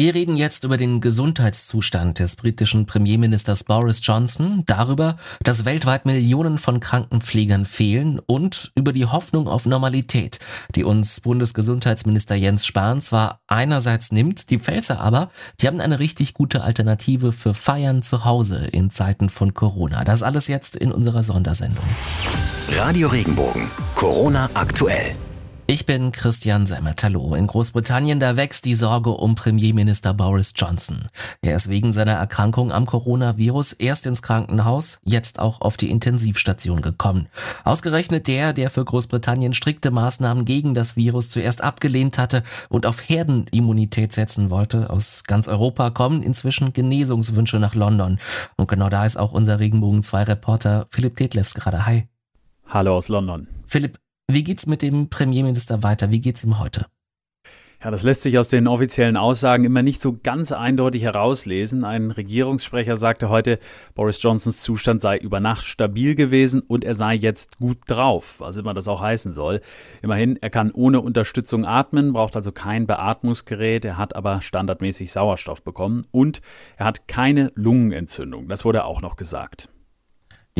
Wir reden jetzt über den Gesundheitszustand des britischen Premierministers Boris Johnson, darüber, dass weltweit Millionen von Krankenpflegern fehlen und über die Hoffnung auf Normalität, die uns Bundesgesundheitsminister Jens Spahn zwar einerseits nimmt, die Pfälzer aber, die haben eine richtig gute Alternative für Feiern zu Hause in Zeiten von Corona. Das alles jetzt in unserer Sondersendung. Radio Regenbogen, Corona aktuell. Ich bin Christian Semmet. Hallo. In Großbritannien, da wächst die Sorge um Premierminister Boris Johnson. Er ist wegen seiner Erkrankung am Coronavirus erst ins Krankenhaus, jetzt auch auf die Intensivstation gekommen. Ausgerechnet der, der für Großbritannien strikte Maßnahmen gegen das Virus zuerst abgelehnt hatte und auf Herdenimmunität setzen wollte. Aus ganz Europa kommen inzwischen Genesungswünsche nach London. Und genau da ist auch unser Regenbogen 2 Reporter Philipp Detlefs gerade. Hi. Hallo aus London. Philipp, wie geht's mit dem Premierminister weiter? Wie geht's ihm heute? Ja, das lässt sich aus den offiziellen Aussagen immer nicht so ganz eindeutig herauslesen. Ein Regierungssprecher sagte heute, Boris Johnsons Zustand sei über Nacht stabil gewesen und er sei jetzt gut drauf, was immer das auch heißen soll. Immerhin, er kann ohne Unterstützung atmen, braucht also kein Beatmungsgerät, er hat aber standardmäßig Sauerstoff bekommen und er hat keine Lungenentzündung. Das wurde auch noch gesagt.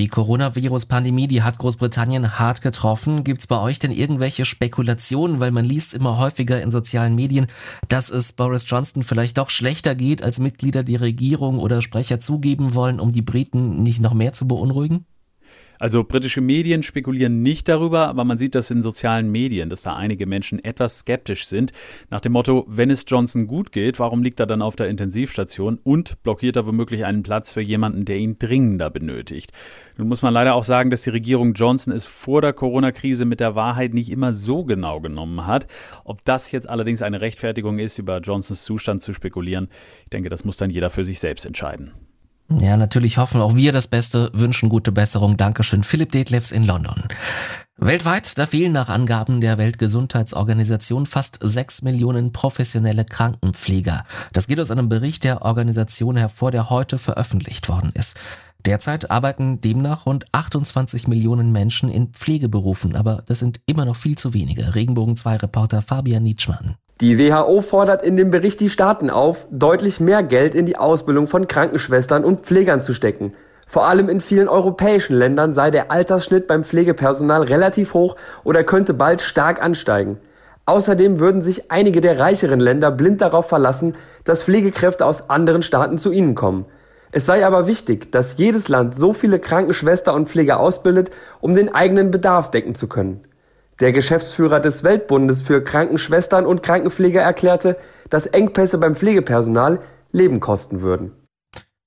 Die Coronavirus-Pandemie, die hat Großbritannien hart getroffen. Gibt's bei euch denn irgendwelche Spekulationen, weil man liest immer häufiger in sozialen Medien, dass es Boris Johnson vielleicht doch schlechter geht, als Mitglieder der Regierung oder Sprecher zugeben wollen, um die Briten nicht noch mehr zu beunruhigen? Also britische Medien spekulieren nicht darüber, aber man sieht das in sozialen Medien, dass da einige Menschen etwas skeptisch sind. Nach dem Motto, wenn es Johnson gut geht, warum liegt er dann auf der Intensivstation und blockiert er womöglich einen Platz für jemanden, der ihn dringender benötigt. Nun muss man leider auch sagen, dass die Regierung Johnson es vor der Corona-Krise mit der Wahrheit nicht immer so genau genommen hat. Ob das jetzt allerdings eine Rechtfertigung ist, über Johnsons Zustand zu spekulieren, ich denke, das muss dann jeder für sich selbst entscheiden. Ja, natürlich hoffen auch wir das Beste, wünschen gute Besserung. Dankeschön. Philipp Detlefs in London. Weltweit, da fehlen nach Angaben der Weltgesundheitsorganisation fast sechs Millionen professionelle Krankenpfleger. Das geht aus einem Bericht der Organisation hervor, der heute veröffentlicht worden ist. Derzeit arbeiten demnach rund 28 Millionen Menschen in Pflegeberufen, aber das sind immer noch viel zu wenige. Regenbogen 2 Reporter Fabian Nietzschmann. Die WHO fordert in dem Bericht die Staaten auf, deutlich mehr Geld in die Ausbildung von Krankenschwestern und Pflegern zu stecken. Vor allem in vielen europäischen Ländern sei der Altersschnitt beim Pflegepersonal relativ hoch oder könnte bald stark ansteigen. Außerdem würden sich einige der reicheren Länder blind darauf verlassen, dass Pflegekräfte aus anderen Staaten zu ihnen kommen. Es sei aber wichtig, dass jedes Land so viele Krankenschwester und Pfleger ausbildet, um den eigenen Bedarf decken zu können. Der Geschäftsführer des Weltbundes für Krankenschwestern und Krankenpfleger erklärte, dass Engpässe beim Pflegepersonal Leben kosten würden.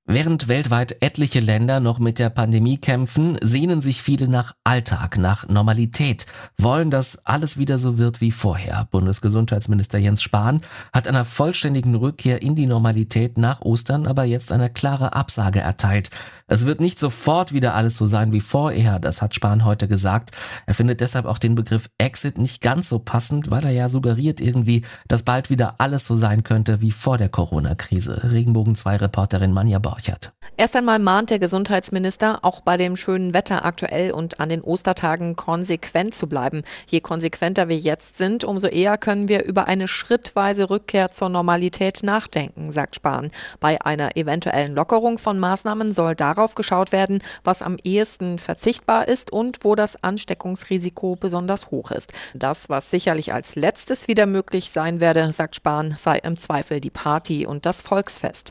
Während weltweit etliche Länder noch mit der Pandemie kämpfen, sehnen sich viele nach Alltag, nach Normalität, wollen, dass alles wieder so wird wie vorher. Bundesgesundheitsminister Jens Spahn hat einer vollständigen Rückkehr in die Normalität nach Ostern aber jetzt eine klare Absage erteilt. Es wird nicht sofort wieder alles so sein wie vorher, das hat Spahn heute gesagt. Er findet deshalb auch den Begriff Exit nicht ganz so passend, weil er ja suggeriert irgendwie, dass bald wieder alles so sein könnte wie vor der Corona-Krise. Regenbogen 2 Reporterin Manja Borchert. Erst einmal mahnt der Gesundheitsminister, auch bei dem schönen Wetter aktuell und an den Ostertagen konsequent zu bleiben. Je konsequenter wir jetzt sind, umso eher können wir über eine schrittweise Rückkehr zur Normalität nachdenken, sagt Spahn. Bei einer eventuellen Lockerung von Maßnahmen soll darauf geschaut werden, was am ehesten verzichtbar ist und wo das Ansteckungsrisiko besonders hoch ist. Das, was sicherlich als letztes wieder möglich sein werde, sagt Spahn, sei im Zweifel die Party und das Volksfest.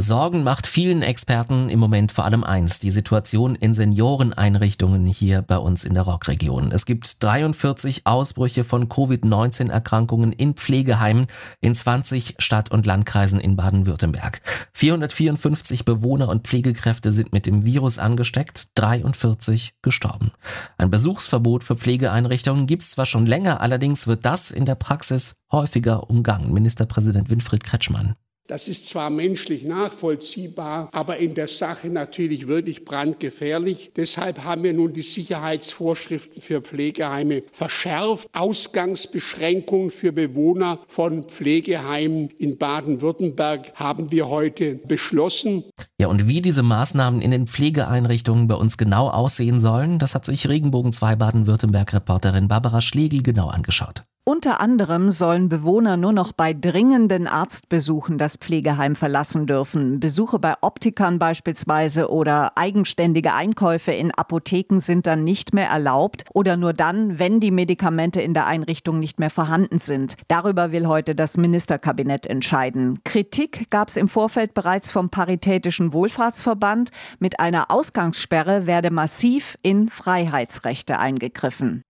Sorgen macht vielen Experten im Moment vor allem eins, die Situation in Senioreneinrichtungen hier bei uns in der Rockregion. Es gibt 43 Ausbrüche von Covid-19-Erkrankungen in Pflegeheimen in 20 Stadt- und Landkreisen in Baden-Württemberg. 454 Bewohner und Pflegekräfte sind mit dem Virus angesteckt, 43 gestorben. Ein Besuchsverbot für Pflegeeinrichtungen gibt es zwar schon länger, allerdings wird das in der Praxis häufiger umgangen. Ministerpräsident Winfried Kretschmann. Das ist zwar menschlich nachvollziehbar, aber in der Sache natürlich wirklich brandgefährlich. Deshalb haben wir nun die Sicherheitsvorschriften für Pflegeheime verschärft. Ausgangsbeschränkungen für Bewohner von Pflegeheimen in Baden-Württemberg haben wir heute beschlossen. Ja, und wie diese Maßnahmen in den Pflegeeinrichtungen bei uns genau aussehen sollen, das hat sich Regenbogen 2 Baden-Württemberg-Reporterin Barbara Schlegel genau angeschaut. Unter anderem sollen Bewohner nur noch bei dringenden Arztbesuchen das Pflegeheim verlassen dürfen. Besuche bei Optikern beispielsweise oder eigenständige Einkäufe in Apotheken sind dann nicht mehr erlaubt oder nur dann, wenn die Medikamente in der Einrichtung nicht mehr vorhanden sind. Darüber will heute das Ministerkabinett entscheiden. Kritik gab es im Vorfeld bereits vom Paritätischen Wohlfahrtsverband. Mit einer Ausgangssperre werde massiv in Freiheitsrechte eingegriffen.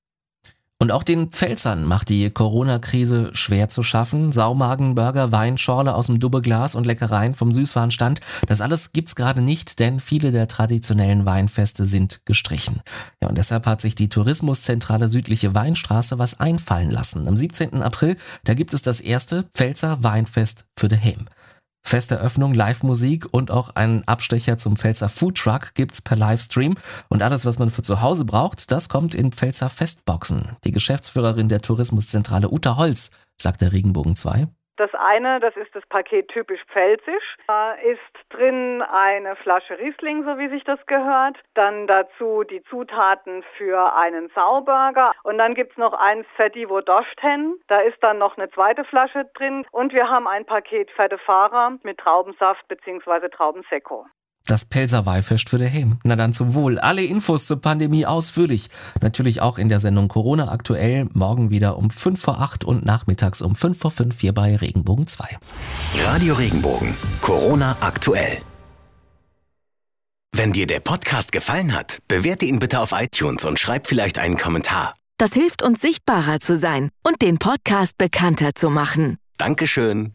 Und auch den Pfälzern macht die Corona-Krise schwer zu schaffen. Saumagen, Burger, Wein, Schorle aus dem Dubbeglas und Leckereien vom Süßwarenstand. Das alles gibt's gerade nicht, denn viele der traditionellen Weinfeste sind gestrichen. Ja, und deshalb hat sich die Tourismuszentrale Südliche Weinstraße was einfallen lassen. Am 17. April, da gibt es das erste Pfälzer Weinfest für The Heim. Festeröffnung, Live-Musik und auch einen Abstecher zum Pfälzer Foodtruck gibt's per Livestream. Und alles, was man für zu Hause braucht, das kommt in Pfälzer Festboxen. Die Geschäftsführerin der Tourismuszentrale Uta Holz sagt der Regenbogen 2. Das eine, das ist das Paket typisch pfälzisch. Da ist drin eine Flasche Riesling, so wie sich das gehört. Dann dazu die Zutaten für einen Sauburger. Und dann gibt's noch eins Fettivo Doshten. Da ist dann noch eine zweite Flasche drin. Und wir haben ein Paket Fette Fahrer mit Traubensaft bzw. Traubensekko. Das Pelzer Weihfest für daheim. Na dann zum Wohl. Alle Infos zur Pandemie ausführlich. Natürlich auch in der Sendung Corona aktuell. Morgen wieder um 5 vor 8 und nachmittags um 5 vor 5 hier bei Regenbogen 2. Radio Regenbogen. Corona aktuell. Wenn dir der Podcast gefallen hat, bewerte ihn bitte auf iTunes und schreib vielleicht einen Kommentar. Das hilft uns sichtbarer zu sein und den Podcast bekannter zu machen. Dankeschön.